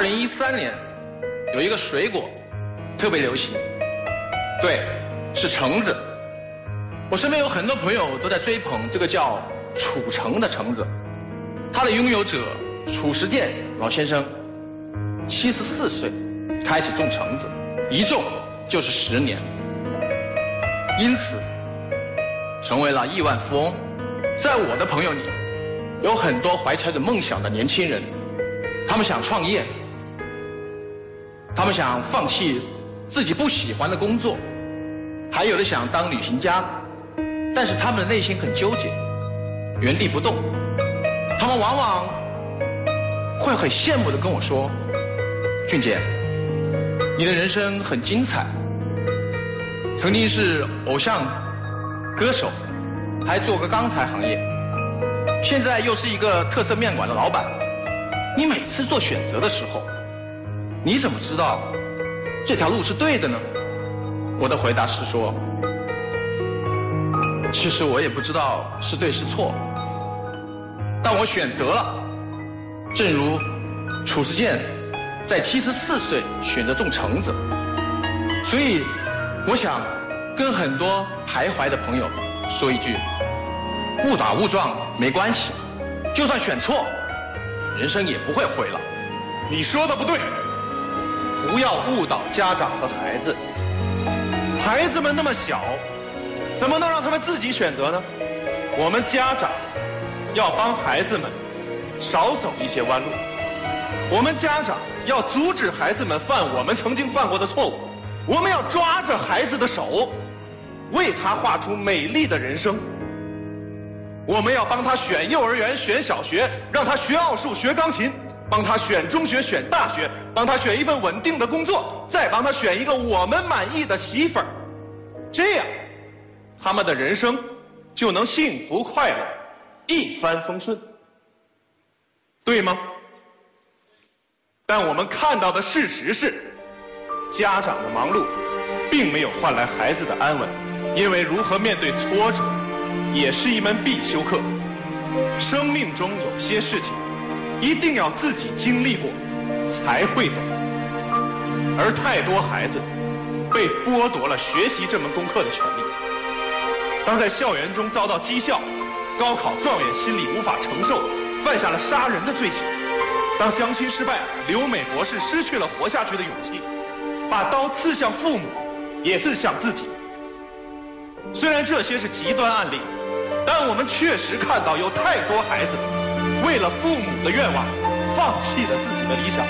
二零一三年有一个水果特别流行，对，是橙子。我身边有很多朋友都在追捧这个叫褚橙的橙子，它的拥有者褚时健老先生，七十四岁开始种橙子，一种就是十年，因此成为了亿万富翁。在我的朋友里，有很多怀揣着梦想的年轻人，他们想创业，他们想放弃自己不喜欢的工作，还有的想当旅行家。但是他们的内心很纠结，原地不动。他们往往会很羡慕的跟我说：“俊杰，你的人生很精彩，曾经是偶像、歌手，还做过钢材行业，现在又是一个特色面馆的老板。你每次做选择的时候，你怎么知道这条路是对的呢？”我的回答是说。其实我也不知道是对是错，但我选择了。正如褚时健在七十四岁选择种橙子，所以我想跟很多徘徊的朋友说一句：误打误撞没关系，就算选错，人生也不会毁了。你说的不对，不要误导家长和孩子，孩子们那么小。怎么能让他们自己选择呢？我们家长要帮孩子们少走一些弯路，我们家长要阻止孩子们犯我们曾经犯过的错误，我们要抓着孩子的手，为他画出美丽的人生。我们要帮他选幼儿园、选小学，让他学奥数、学钢琴，帮他选中学、选大学，帮他选一份稳定的工作，再帮他选一个我们满意的媳妇儿，这样。他们的人生就能幸福快乐，一帆风顺，对吗？但我们看到的事实是，家长的忙碌并没有换来孩子的安稳，因为如何面对挫折也是一门必修课。生命中有些事情一定要自己经历过才会懂，而太多孩子被剥夺了学习这门功课的权利。当在校园中遭到讥笑，高考状元心里无法承受，犯下了杀人的罪行；当相亲失败，留美博士失去了活下去的勇气，把刀刺向父母，也刺向自己。虽然这些是极端案例，但我们确实看到有太多孩子为了父母的愿望，放弃了自己的理想；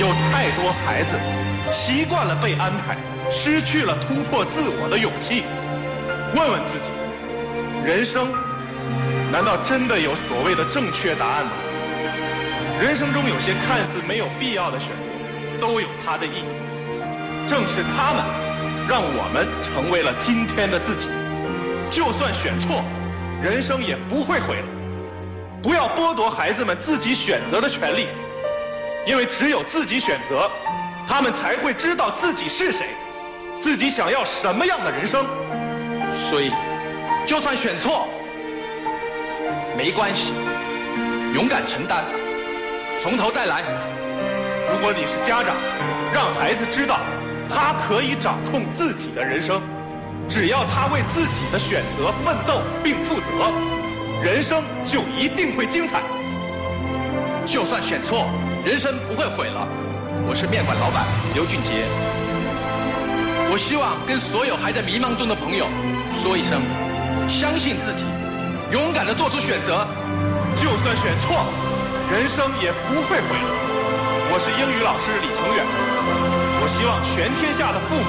有太多孩子习惯了被安排，失去了突破自我的勇气。问问自己，人生难道真的有所谓的正确答案吗？人生中有些看似没有必要的选择，都有它的意义。正是他们，让我们成为了今天的自己。就算选错，人生也不会毁了。不要剥夺孩子们自己选择的权利，因为只有自己选择，他们才会知道自己是谁，自己想要什么样的人生。所以，就算选错，没关系，勇敢承担，从头再来。如果你是家长，让孩子知道，他可以掌控自己的人生，只要他为自己的选择奋斗并负责，人生就一定会精彩。就算选错，人生不会毁了。我是面馆老板刘俊杰。我希望跟所有还在迷茫中的朋友说一声：相信自己，勇敢的做出选择，就算选错，人生也不会毁了。我是英语老师李成远，我希望全天下的父母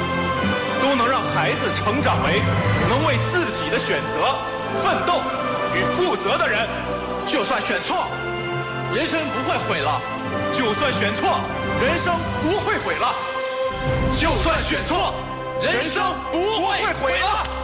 都能让孩子成长为能为自己的选择奋斗负责的人。就算选错，人生不会毁了；就算选错，人生不会毁了；就算选错。人生不会毁了。